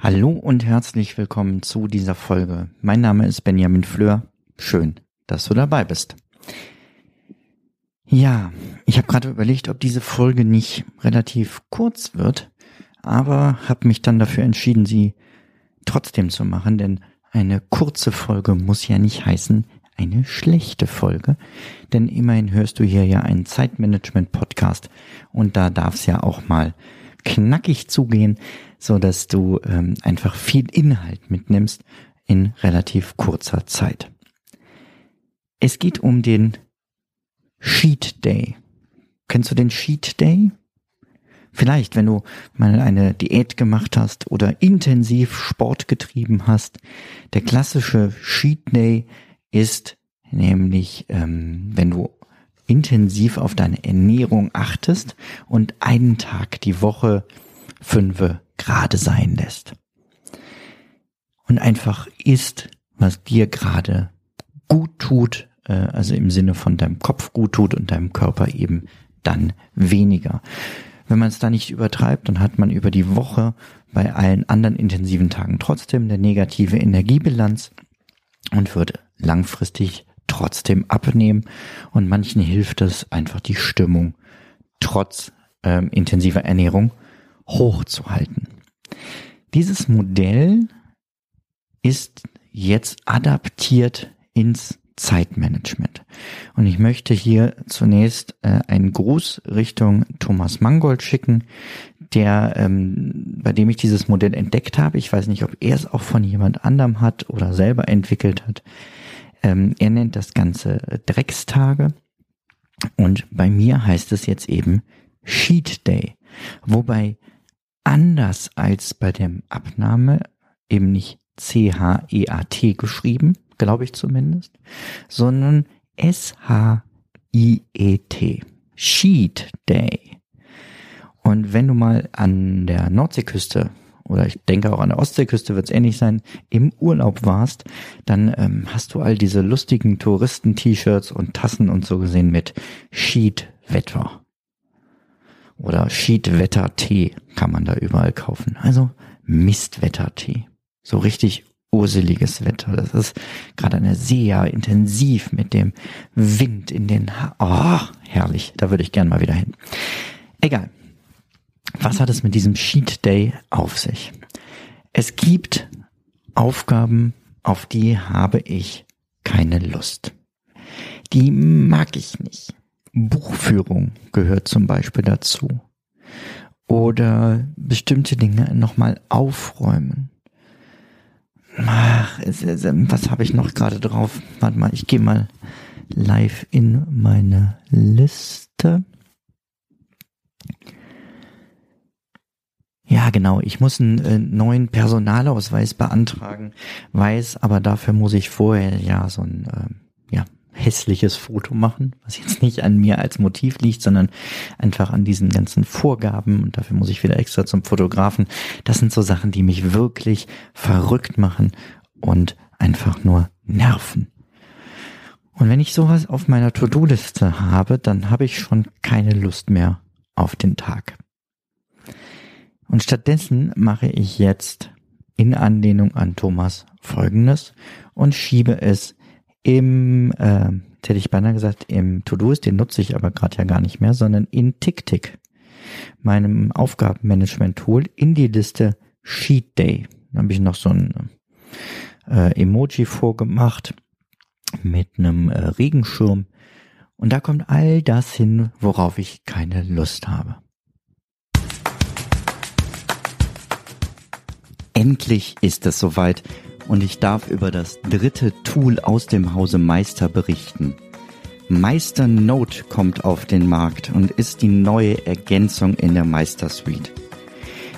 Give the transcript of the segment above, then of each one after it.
Hallo und herzlich willkommen zu dieser Folge. Mein Name ist Benjamin Fleur. Schön, dass du dabei bist. Ja, ich habe gerade überlegt, ob diese Folge nicht relativ kurz wird, aber habe mich dann dafür entschieden, sie trotzdem zu machen, denn eine kurze Folge muss ja nicht heißen eine schlechte Folge, denn immerhin hörst du hier ja einen Zeitmanagement-Podcast und da darf es ja auch mal knackig zugehen, so dass du ähm, einfach viel Inhalt mitnimmst in relativ kurzer Zeit. Es geht um den Sheet Day. Kennst du den Sheet Day? Vielleicht, wenn du mal eine Diät gemacht hast oder intensiv Sport getrieben hast. Der klassische Sheet Day ist nämlich, ähm, wenn du intensiv auf deine Ernährung achtest und einen Tag die Woche fünfe gerade sein lässt. Und einfach isst, was dir gerade gut tut, äh, also im Sinne von deinem Kopf gut tut und deinem Körper eben dann weniger. Wenn man es da nicht übertreibt, dann hat man über die Woche bei allen anderen intensiven Tagen trotzdem eine negative Energiebilanz und wird langfristig trotzdem abnehmen. Und manchen hilft es einfach die Stimmung trotz ähm, intensiver Ernährung hochzuhalten. Dieses Modell ist jetzt adaptiert ins Zeitmanagement. Und ich möchte hier zunächst äh, einen Gruß Richtung Thomas Mangold schicken, der, ähm, bei dem ich dieses Modell entdeckt habe. Ich weiß nicht, ob er es auch von jemand anderem hat oder selber entwickelt hat. Ähm, er nennt das Ganze Dreckstage. Und bei mir heißt es jetzt eben Sheet Day. Wobei anders als bei dem Abnahme eben nicht C-H-E-A-T geschrieben, glaube ich zumindest, sondern S-H-I-E-T. Sheet Day. Und wenn du mal an der Nordseeküste oder ich denke auch an der Ostseeküste wird es ähnlich sein, im Urlaub warst, dann ähm, hast du all diese lustigen Touristen-T-Shirts und Tassen und so gesehen mit Sheet-Wetter. Oder Sheet-Wetter-Tee kann man da überall kaufen. Also Mistwetter-Tee. So richtig urseliges Wetter. Das ist gerade eine sehr intensiv mit dem Wind in den ha Oh, herrlich. Da würde ich gern mal wieder hin. Egal. Was hat es mit diesem Sheet Day auf sich? Es gibt Aufgaben, auf die habe ich keine Lust. Die mag ich nicht. Buchführung gehört zum Beispiel dazu. Oder bestimmte Dinge nochmal aufräumen. Ach, was habe ich noch gerade drauf? Warte mal, ich gehe mal live in meine Liste. Ja, genau. Ich muss einen äh, neuen Personalausweis beantragen, weiß, aber dafür muss ich vorher ja so ein äh, ja, hässliches Foto machen, was jetzt nicht an mir als Motiv liegt, sondern einfach an diesen ganzen Vorgaben und dafür muss ich wieder extra zum Fotografen. Das sind so Sachen, die mich wirklich verrückt machen und einfach nur nerven. Und wenn ich sowas auf meiner To-Do-Liste habe, dann habe ich schon keine Lust mehr auf den Tag. Und stattdessen mache ich jetzt in Anlehnung an Thomas Folgendes und schiebe es im, äh, hätte ich beinahe gesagt, im To-Doist, den nutze ich aber gerade ja gar nicht mehr, sondern in TickTick, meinem Aufgabenmanagement-Tool, in die Liste Sheet Day. Da habe ich noch so ein äh, Emoji vorgemacht mit einem äh, Regenschirm. Und da kommt all das hin, worauf ich keine Lust habe. Endlich ist es soweit und ich darf über das dritte Tool aus dem Hause Meister berichten. Meister Note kommt auf den Markt und ist die neue Ergänzung in der Meister Suite.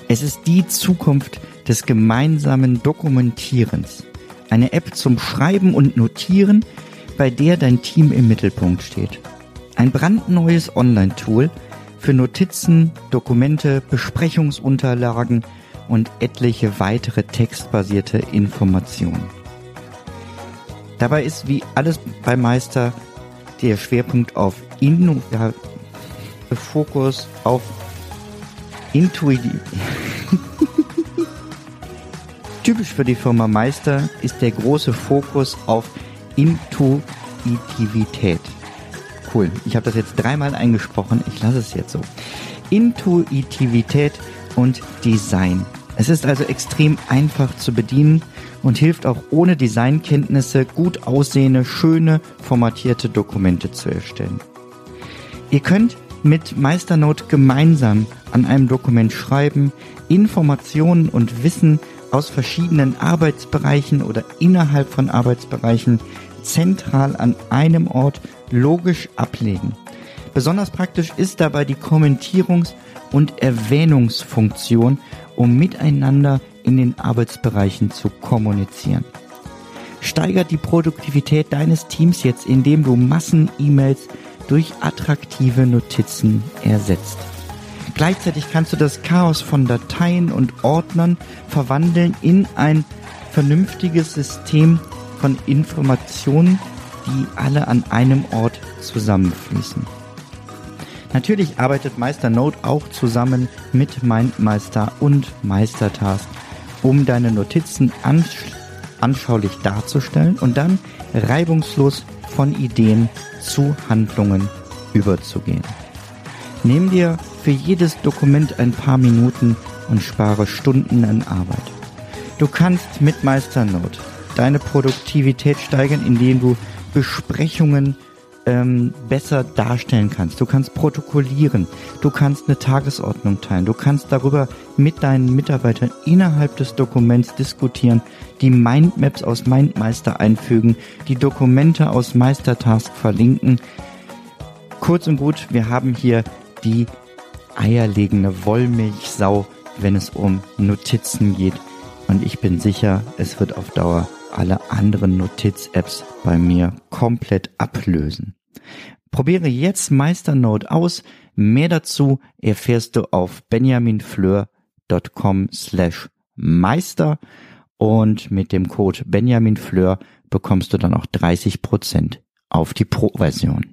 Es ist die Zukunft des gemeinsamen Dokumentierens. Eine App zum Schreiben und Notieren, bei der dein Team im Mittelpunkt steht. Ein brandneues Online-Tool für Notizen, Dokumente, Besprechungsunterlagen und etliche weitere textbasierte Informationen. Dabei ist wie alles bei Meister der Schwerpunkt auf Inno, ja, Fokus auf Intuitiv. Typisch für die Firma Meister ist der große Fokus auf Intuitivität. Cool, ich habe das jetzt dreimal eingesprochen, ich lasse es jetzt so. Intuitivität und Design. Es ist also extrem einfach zu bedienen und hilft auch ohne Designkenntnisse gut aussehende, schöne, formatierte Dokumente zu erstellen. Ihr könnt mit Meisternote gemeinsam an einem Dokument schreiben, Informationen und Wissen aus verschiedenen Arbeitsbereichen oder innerhalb von Arbeitsbereichen zentral an einem Ort logisch ablegen. Besonders praktisch ist dabei die Kommentierungs- und Erwähnungsfunktion, um miteinander in den Arbeitsbereichen zu kommunizieren. Steigert die Produktivität deines Teams jetzt, indem du Massen-E-Mails durch attraktive Notizen ersetzt. Gleichzeitig kannst du das Chaos von Dateien und Ordnern verwandeln in ein vernünftiges System von Informationen, die alle an einem Ort zusammenfließen. Natürlich arbeitet Meister Note auch zusammen mit MindMeister und Meistertask, um deine Notizen anschaulich darzustellen und dann reibungslos von Ideen zu Handlungen überzugehen. Nimm dir für jedes Dokument ein paar Minuten und spare Stunden an Arbeit. Du kannst mit Meisternote deine Produktivität steigern, indem du Besprechungen ähm, besser darstellen kannst. Du kannst protokollieren, du kannst eine Tagesordnung teilen, du kannst darüber mit deinen Mitarbeitern innerhalb des Dokuments diskutieren, die Mindmaps aus Mindmeister einfügen, die Dokumente aus Meistertask verlinken. Kurz und gut, wir haben hier die eierlegende Wollmilchsau, wenn es um Notizen geht. Und ich bin sicher, es wird auf Dauer alle anderen Notiz-Apps bei mir komplett ablösen. Probiere jetzt Meisternote aus. Mehr dazu erfährst du auf benjaminfleur.com slash meister und mit dem Code benjaminfleur bekommst du dann auch 30% auf die Pro-Version.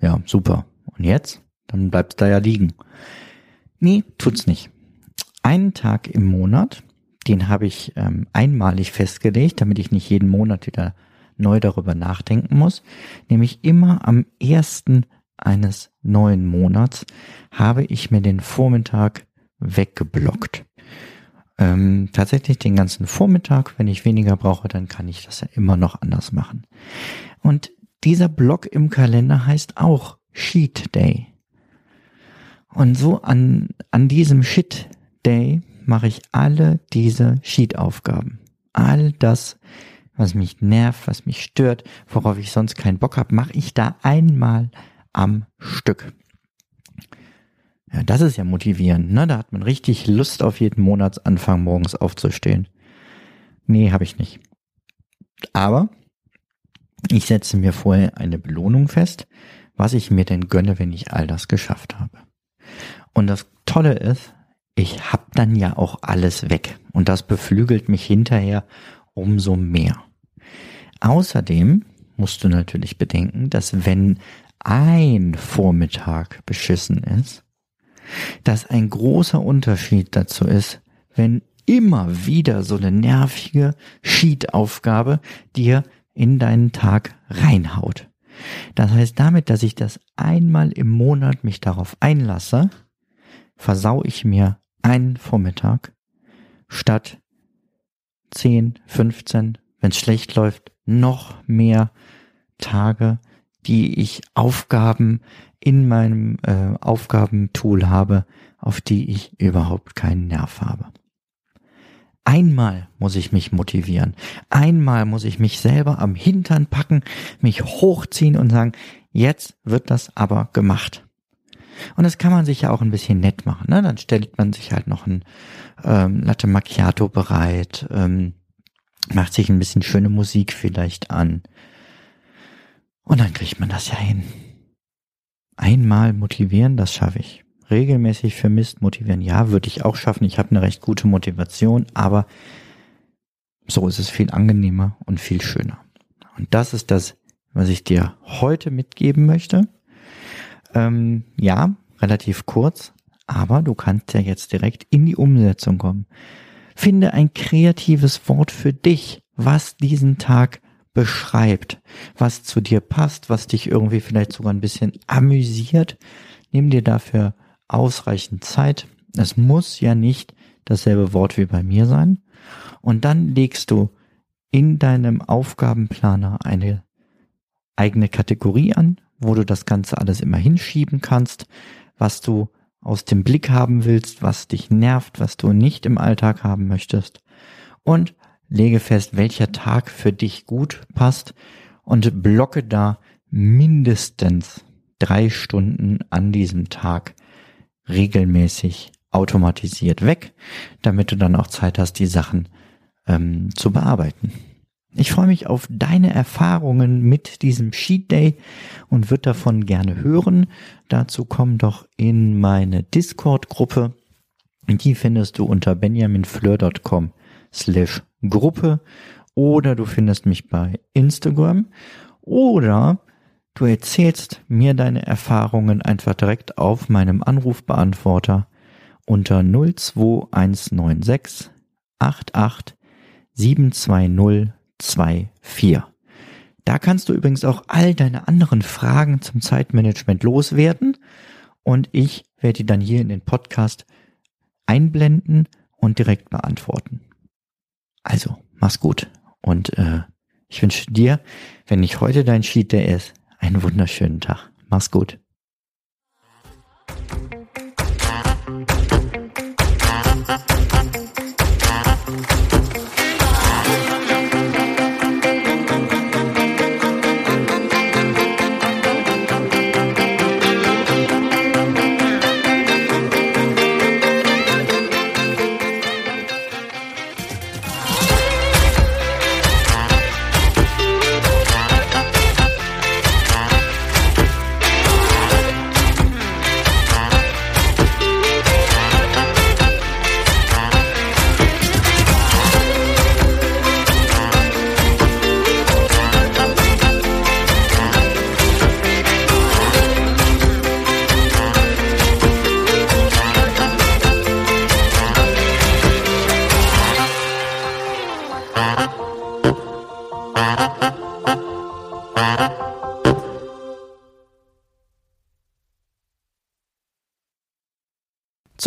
Ja, super. Und jetzt? Dann bleibt's da ja liegen. Nee, tut's nicht. Einen Tag im Monat, den habe ich ähm, einmalig festgelegt, damit ich nicht jeden Monat wieder neu darüber nachdenken muss, nämlich immer am ersten eines neuen Monats habe ich mir den Vormittag weggeblockt. Ähm, tatsächlich den ganzen Vormittag, wenn ich weniger brauche, dann kann ich das ja immer noch anders machen. Und dieser Block im Kalender heißt auch Sheet Day. Und so an, an diesem Shit Day mache ich alle diese Sheet-Aufgaben. All das, was mich nervt, was mich stört, worauf ich sonst keinen Bock habe, mache ich da einmal am Stück. Ja, das ist ja motivierend, ne? Da hat man richtig Lust auf jeden Monatsanfang morgens aufzustehen. Nee, habe ich nicht. Aber ich setze mir vorher eine Belohnung fest, was ich mir denn gönne, wenn ich all das geschafft habe. Und das Tolle ist, ich hab dann ja auch alles weg und das beflügelt mich hinterher umso mehr. Außerdem musst du natürlich bedenken, dass wenn ein Vormittag beschissen ist, dass ein großer Unterschied dazu ist, wenn immer wieder so eine nervige Sheet-Aufgabe dir in deinen Tag reinhaut. Das heißt, damit, dass ich das einmal im Monat mich darauf einlasse, versau ich mir einen Vormittag statt 10, 15, wenn es schlecht läuft, noch mehr Tage, die ich Aufgaben in meinem äh, Aufgabentool habe, auf die ich überhaupt keinen Nerv habe. Einmal muss ich mich motivieren. Einmal muss ich mich selber am Hintern packen, mich hochziehen und sagen, jetzt wird das aber gemacht. Und das kann man sich ja auch ein bisschen nett machen. Ne? Dann stellt man sich halt noch ein ähm, Latte Macchiato bereit, ähm, macht sich ein bisschen schöne Musik vielleicht an. Und dann kriegt man das ja hin. Einmal motivieren, das schaffe ich. Regelmäßig vermisst motivieren, ja, würde ich auch schaffen. Ich habe eine recht gute Motivation, aber so ist es viel angenehmer und viel schöner. Und das ist das, was ich dir heute mitgeben möchte. Ähm, ja, relativ kurz, aber du kannst ja jetzt direkt in die Umsetzung kommen. Finde ein kreatives Wort für dich, was diesen Tag beschreibt, was zu dir passt, was dich irgendwie vielleicht sogar ein bisschen amüsiert. Nimm dir dafür ausreichend Zeit. Es muss ja nicht dasselbe Wort wie bei mir sein. Und dann legst du in deinem Aufgabenplaner eine eigene Kategorie an, wo du das Ganze alles immer hinschieben kannst, was du aus dem Blick haben willst, was dich nervt, was du nicht im Alltag haben möchtest. Und lege fest, welcher Tag für dich gut passt und blocke da mindestens drei Stunden an diesem Tag regelmäßig automatisiert weg, damit du dann auch Zeit hast, die Sachen ähm, zu bearbeiten. Ich freue mich auf deine Erfahrungen mit diesem Sheet Day und würde davon gerne hören. Dazu komm doch in meine Discord-Gruppe. Die findest du unter benjaminfleur.com slash Gruppe oder du findest mich bei Instagram oder du erzählst mir deine Erfahrungen einfach direkt auf meinem Anrufbeantworter unter 02196 88 720 24. Da kannst du übrigens auch all deine anderen Fragen zum Zeitmanagement loswerden und ich werde die dann hier in den Podcast einblenden und direkt beantworten. Also, mach's gut und äh, ich wünsche dir, wenn nicht heute dein Sheet Day ist, einen wunderschönen Tag. Mach's gut.